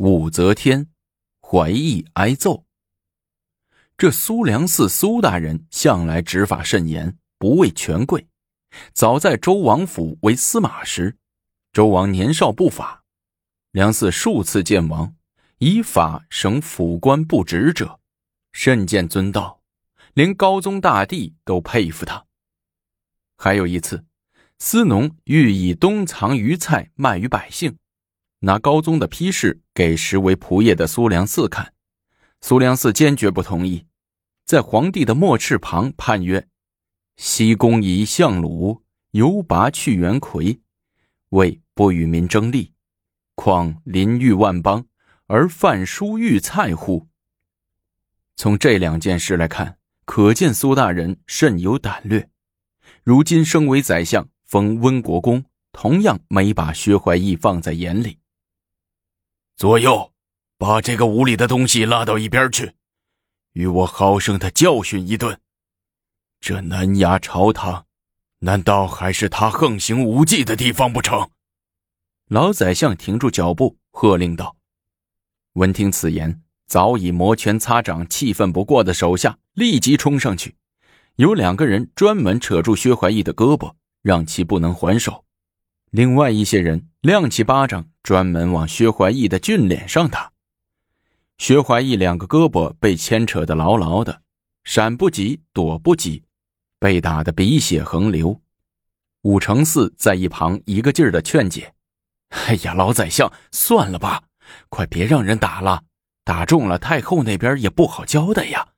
武则天怀疑挨揍。这苏良嗣苏大人向来执法甚严，不畏权贵。早在周王府为司马时，周王年少不法，梁嗣数次见王，以法省府官不职者，甚见尊道，连高宗大帝都佩服他。还有一次，司农欲以冬藏鱼菜卖于百姓。拿高宗的批示给实为仆役的苏良嗣看，苏良嗣坚决不同意，在皇帝的墨翅旁判曰：“西宫仪相鲁犹拔去元魁，为不与民争利，况临御万邦而犯书御菜乎？”从这两件事来看，可见苏大人甚有胆略。如今升为宰相，封温国公，同样没把薛怀义放在眼里。左右，把这个无礼的东西拉到一边去，与我好生的教训一顿。这南衙朝堂，难道还是他横行无忌的地方不成？老宰相停住脚步，喝令道：“闻听此言，早已摩拳擦掌、气愤不过的手下立即冲上去，有两个人专门扯住薛怀义的胳膊，让其不能还手。”另外一些人亮起巴掌，专门往薛怀义的俊脸上打。薛怀义两个胳膊被牵扯得牢牢的，闪不及，躲不及，被打得鼻血横流。武承嗣在一旁一个劲儿的劝解：“哎呀，老宰相，算了吧，快别让人打了，打中了太后那边也不好交代呀。”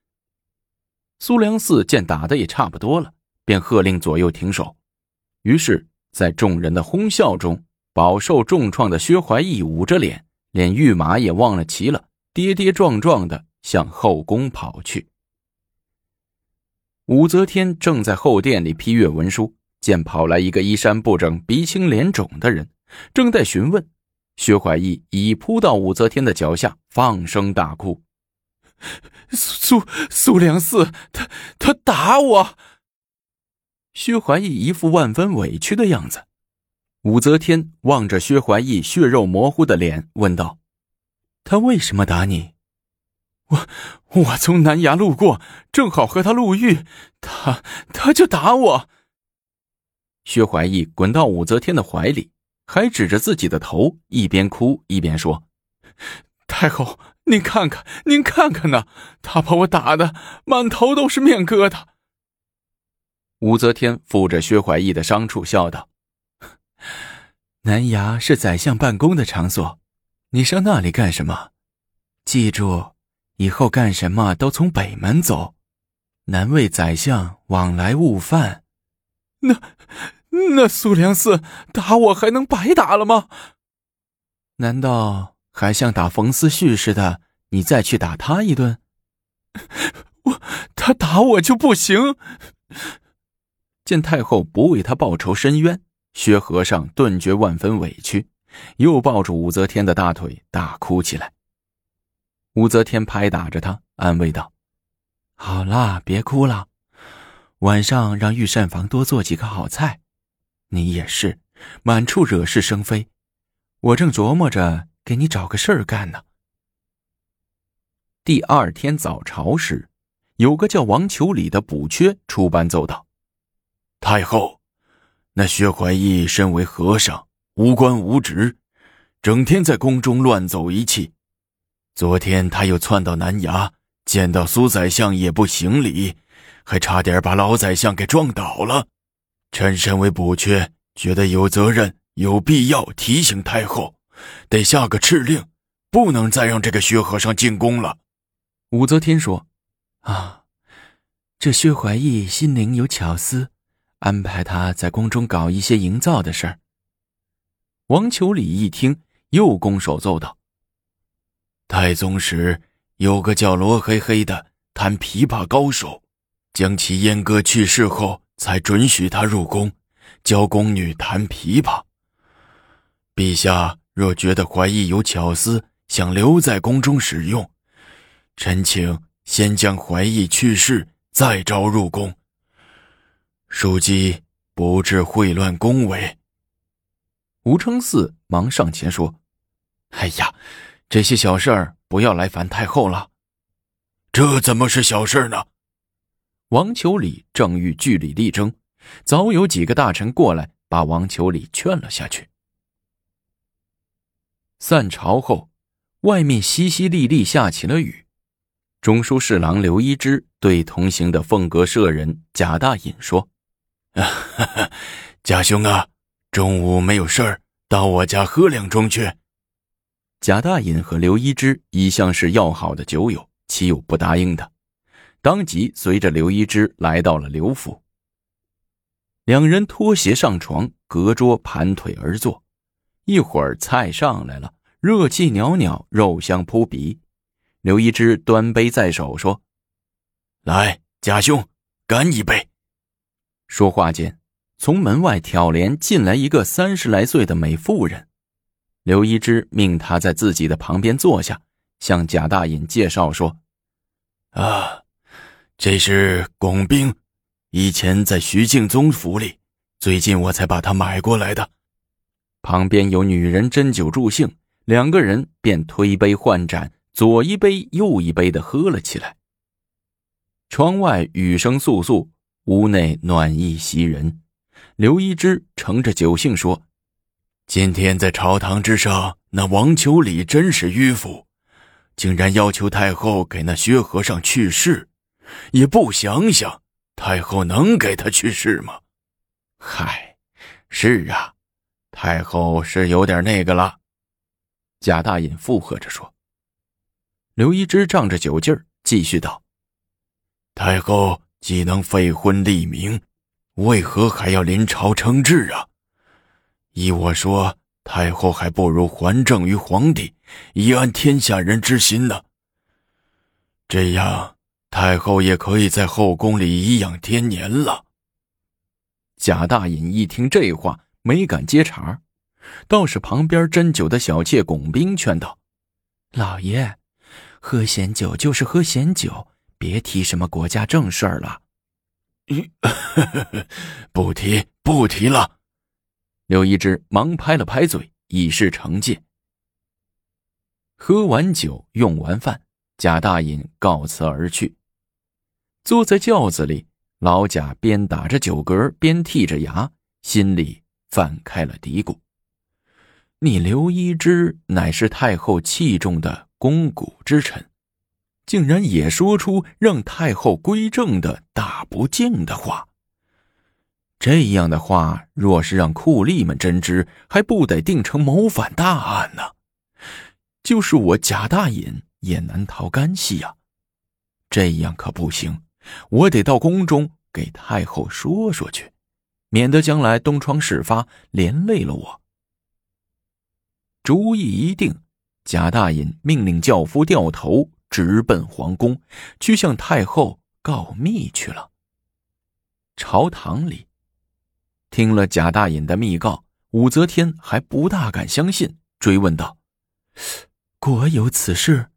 苏良嗣见打的也差不多了，便喝令左右停手。于是。在众人的哄笑中，饱受重创的薛怀义捂着脸，连御马也忘了骑了，跌跌撞撞的向后宫跑去。武则天正在后殿里批阅文书，见跑来一个衣衫不整、鼻青脸肿的人，正在询问，薛怀义已扑到武则天的脚下，放声大哭：“ 苏苏良嗣，他他打我！”薛怀义一副万分委屈的样子，武则天望着薛怀义血肉模糊的脸，问道：“他为什么打你？”“我我从南衙路过，正好和他路遇，他他就打我。”薛怀义滚到武则天的怀里，还指着自己的头，一边哭一边说：“太后，您看看，您看看呐，他把我打的满头都是面疙瘩。”武则天抚着薛怀义的伤处，笑道：“南衙是宰相办公的场所，你上那里干什么？记住，以后干什么都从北门走，难为宰相往来误犯。”那那苏良嗣打我还能白打了吗？难道还像打冯思绪似的？你再去打他一顿？我他打我就不行。见太后不为他报仇伸冤，薛和尚顿觉万分委屈，又抱住武则天的大腿大哭起来。武则天拍打着他，安慰道：“好啦，别哭了，晚上让御膳房多做几个好菜。你也是，满处惹是生非，我正琢磨着给你找个事儿干呢。”第二天早朝时，有个叫王求礼的补缺出班奏道。太后，那薛怀义身为和尚，无官无职，整天在宫中乱走一气。昨天他又窜到南衙，见到苏宰相也不行礼，还差点把老宰相给撞倒了。臣身为补缺，觉得有责任、有必要提醒太后，得下个敕令，不能再让这个薛和尚进宫了。武则天说：“啊，这薛怀义心灵有巧思。”安排他在宫中搞一些营造的事儿。王求礼一听，又拱手奏道：“太宗时有个叫罗黑黑的弹琵琶高手，将其阉割去世后，才准许他入宫，教宫女弹琵琶。陛下若觉得怀义有巧思，想留在宫中使用，臣请先将怀义去世，再招入宫。”庶几不至秽乱宫闱。吴承嗣忙上前说：“哎呀，这些小事儿不要来烦太后了。这怎么是小事呢？王求礼正欲据理力争，早有几个大臣过来把王求礼劝了下去。散朝后，外面淅淅沥沥下起了雨。中书侍郎刘一之对同行的凤阁舍人贾大隐说：“ 贾兄啊，中午没有事儿，到我家喝两盅去。”贾大隐和刘一之一向是要好的酒友，岂有不答应的？当即随着刘一之来到了刘府。两人脱鞋上床，隔桌盘腿而坐。一会儿菜上来了，热气袅袅，肉香扑鼻。刘一之端杯在手，说：“来，贾兄，干一杯。”说话间，从门外挑帘进来一个三十来岁的美妇人。刘一之命她在自己的旁边坐下，向贾大隐介绍说：“啊，这是巩冰，以前在徐敬宗府里，最近我才把他买过来的。”旁边有女人斟酒助兴，两个人便推杯换盏。左一杯右一杯的喝了起来。窗外雨声簌簌，屋内暖意袭人。刘一之乘着酒兴说：“今天在朝堂之上，那王求礼真是迂腐，竟然要求太后给那薛和尚去世，也不想想太后能给他去世吗？”嗨，是啊，太后是有点那个了。贾大隐附和着说。刘一之仗着酒劲儿，继续道：“太后既能废婚立名，为何还要临朝称制啊？依我说，太后还不如还政于皇帝，以安天下人之心呢。这样，太后也可以在后宫里颐养天年了。”贾大隐一听这话，没敢接茬，倒是旁边斟酒的小妾巩冰劝道：“老爷。”喝闲酒就是喝闲酒，别提什么国家正事儿了。不提不提了。刘一之忙拍了拍嘴，以示惩戒。喝完酒，用完饭，贾大隐告辞而去。坐在轿子里，老贾边打着酒嗝，边剔着牙，心里泛开了嘀咕：“你刘一之乃是太后器重的。”肱骨之臣，竟然也说出让太后归正的大不敬的话。这样的话，若是让酷吏们真知，还不得定成谋反大案呢？就是我贾大隐也难逃干系呀。这样可不行，我得到宫中给太后说说去，免得将来东窗事发，连累了我。主意一定。贾大隐命令轿夫掉头，直奔皇宫，去向太后告密去了。朝堂里，听了贾大隐的密告，武则天还不大敢相信，追问道：“果有此事？”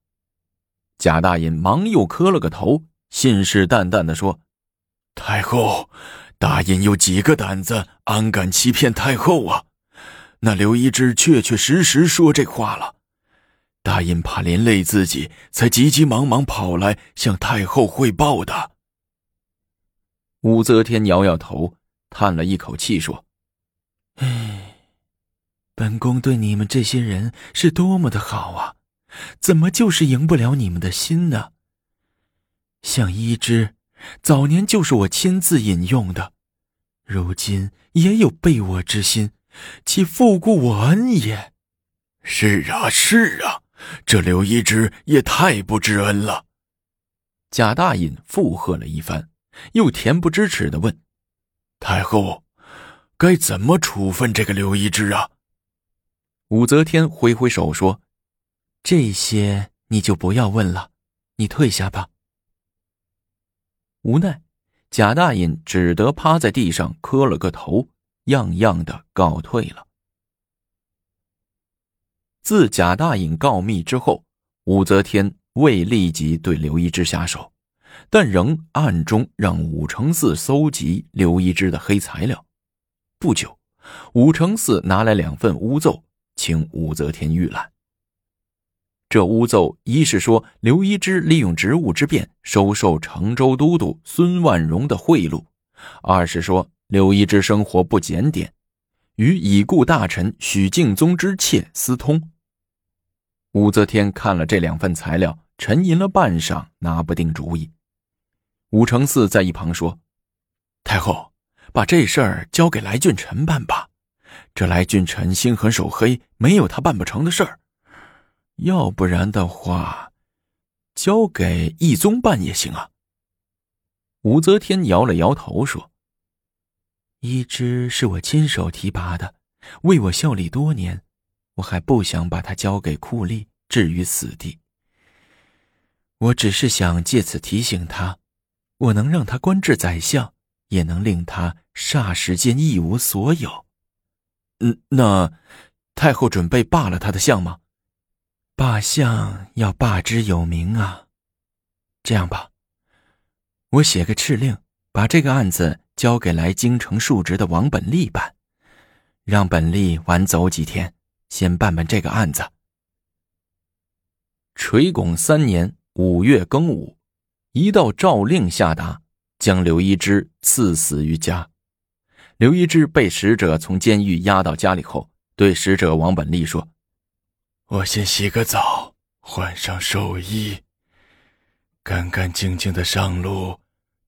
贾大隐忙又磕了个头，信誓旦旦的说：“太后，大隐有几个胆子，安敢欺骗太后啊？那刘一之确确实实说这话了。”大隐怕连累自己，才急急忙忙跑来向太后汇报的。武则天摇摇头，叹了一口气说：“唉，本宫对你们这些人是多么的好啊，怎么就是赢不了你们的心呢？像一之，早年就是我亲自引用的，如今也有背我之心，岂复顾我恩也？是啊，是啊。”这刘一之也太不知恩了。贾大隐附和了一番，又恬不知耻的问：“太后，该怎么处分这个刘一之啊？”武则天挥挥手说：“这些你就不要问了，你退下吧。”无奈，贾大隐只得趴在地上磕了个头，样样的告退了。自贾大隐告密之后，武则天未立即对刘一之下手，但仍暗中让武承嗣搜集刘一之的黑材料。不久，武承嗣拿来两份诬奏，请武则天预览。这诬奏一是说刘一之利用职务之便收受成州都督孙万荣的贿赂，二是说刘一之生活不检点，与已故大臣许敬宗之妾私通。武则天看了这两份材料，沉吟了半晌，拿不定主意。武承嗣在一旁说：“太后，把这事儿交给来俊臣办吧。这来俊臣心狠手黑，没有他办不成的事儿。要不然的话，交给义宗办也行啊。”武则天摇了摇头说：“一之是我亲手提拔的，为我效力多年，我还不想把他交给酷吏，置于死地。我只是想借此提醒他。”我能让他官至宰相，也能令他霎时间一无所有。嗯，那太后准备罢了他的相吗？罢相要罢之有名啊。这样吧，我写个敕令，把这个案子交给来京城述职的王本利办，让本利晚走几天，先办办这个案子。垂拱三年五月庚午。一道诏令下达，将刘一之赐死于家。刘一之被使者从监狱押到家里后，对使者王本利说：“我先洗个澡，换上寿衣，干干净净的上路，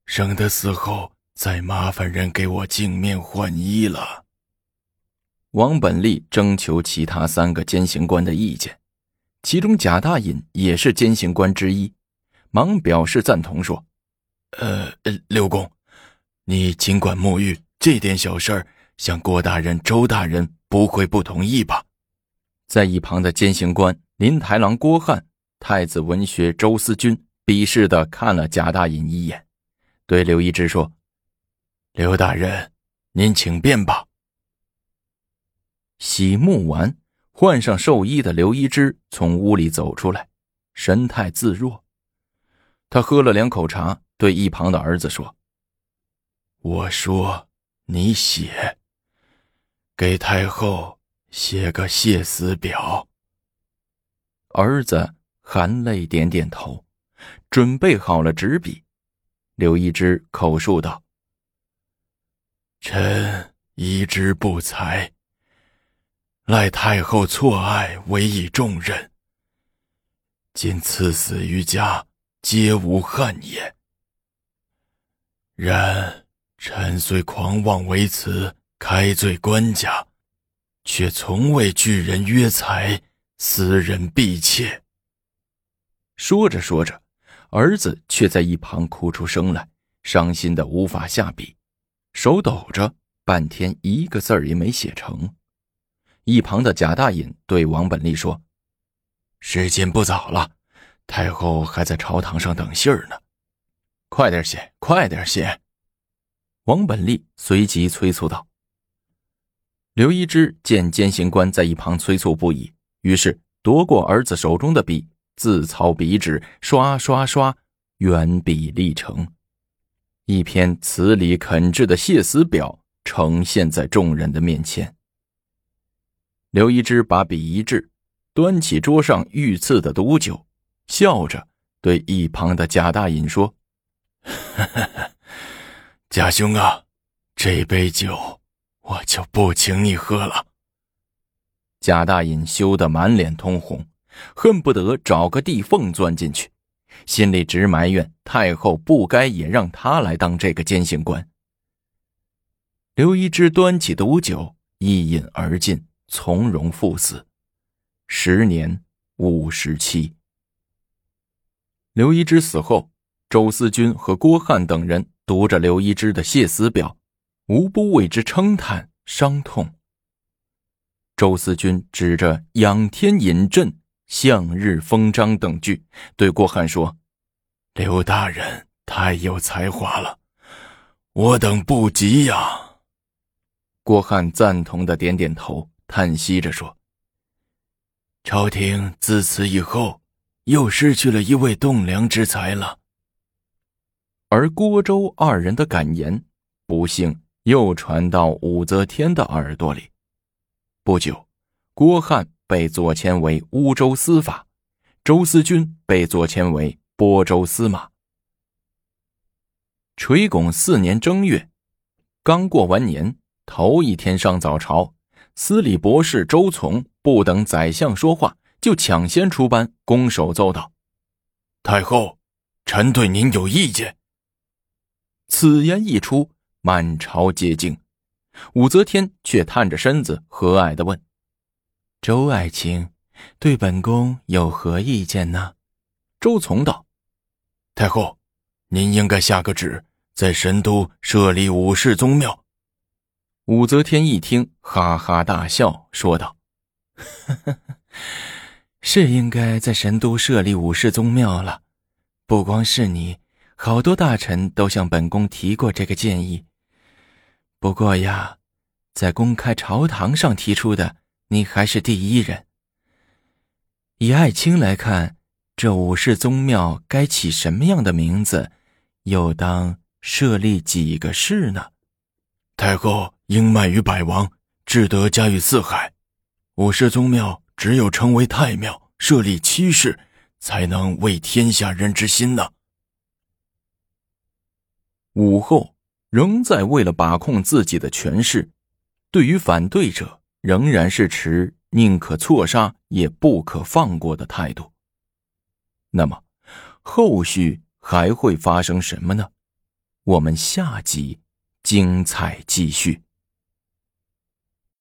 省得死后再麻烦人给我净面换衣了。”王本利征求其他三个监刑官的意见，其中贾大隐也是监刑官之一。忙表示赞同，说：“呃，刘公，你尽管沐浴，这点小事儿，像郭大人、周大人不会不同意吧？”在一旁的监刑官林台郎郭汉、太子文学周思君鄙视的看了贾大隐一眼，对刘一之说：“刘大人，您请便吧。”洗沐完，换上寿衣的刘一之从屋里走出来，神态自若。他喝了两口茶，对一旁的儿子说：“我说，你写，给太后写个谢死表。”儿子含泪点点头，准备好了纸笔。刘一之口述道：“臣一直不才，赖太后错爱，委以重任，今赐死于家。”皆无憾也。然臣虽狂妄为辞，开罪官家，却从未拒人约财，私人婢妾。说着说着，儿子却在一旁哭出声来，伤心的无法下笔，手抖着，半天一个字儿也没写成。一旁的贾大隐对王本利说：“时间不早了。”太后还在朝堂上等信儿呢，快点写，快点写！王本利随即催促道。刘一之见监刑官在一旁催促不已，于是夺过儿子手中的笔，自操笔纸，刷刷刷，圆笔立成，一篇词理恳挚的谢死表呈现在众人的面前。刘一之把笔一掷，端起桌上御赐的毒酒。笑着对一旁的贾大隐说：“ 贾兄啊，这杯酒我就不请你喝了。”贾大隐羞得满脸通红，恨不得找个地缝钻进去，心里直埋怨太后不该也让他来当这个监刑官。刘一之端起毒酒，一饮而尽，从容赴死，时年五十七。刘一之死后，周思君和郭汉等人读着刘一之的谢死表，无不为之称叹伤痛。周思君指着“仰天引阵，向日封章”等句，对郭汉说：“刘大人太有才华了，我等不及呀。”郭汉赞同的点点头，叹息着说：“朝廷自此以后。”又失去了一位栋梁之才了。而郭周二人的感言，不幸又传到武则天的耳朵里。不久，郭汉被左迁为乌州司法，周思君被左迁为播州司马。垂拱四年正月，刚过完年，头一天上早朝，司礼博士周从不等宰相说话，就抢先出班，拱手奏道：“太后，臣对您有意见。”此言一出，满朝皆惊。武则天却探着身子，和蔼的问：“周爱卿，对本宫有何意见呢？”周从道：“太后，您应该下个旨，在神都设立武士宗庙。”武则天一听，哈哈大笑，说道：“ 是应该在神都设立武士宗庙了。不光是你，好多大臣都向本宫提过这个建议。”不过呀，在公开朝堂上提出的，你还是第一人。以爱卿来看，这武士宗庙该起什么样的名字，又当设立几个氏呢？太后应迈于百王，志德加于四海。五世宗庙只有称为太庙，设立七世，才能为天下人之心呢。武后。仍在为了把控自己的权势，对于反对者仍然是持宁可错杀也不可放过的态度。那么，后续还会发生什么呢？我们下集精彩继续。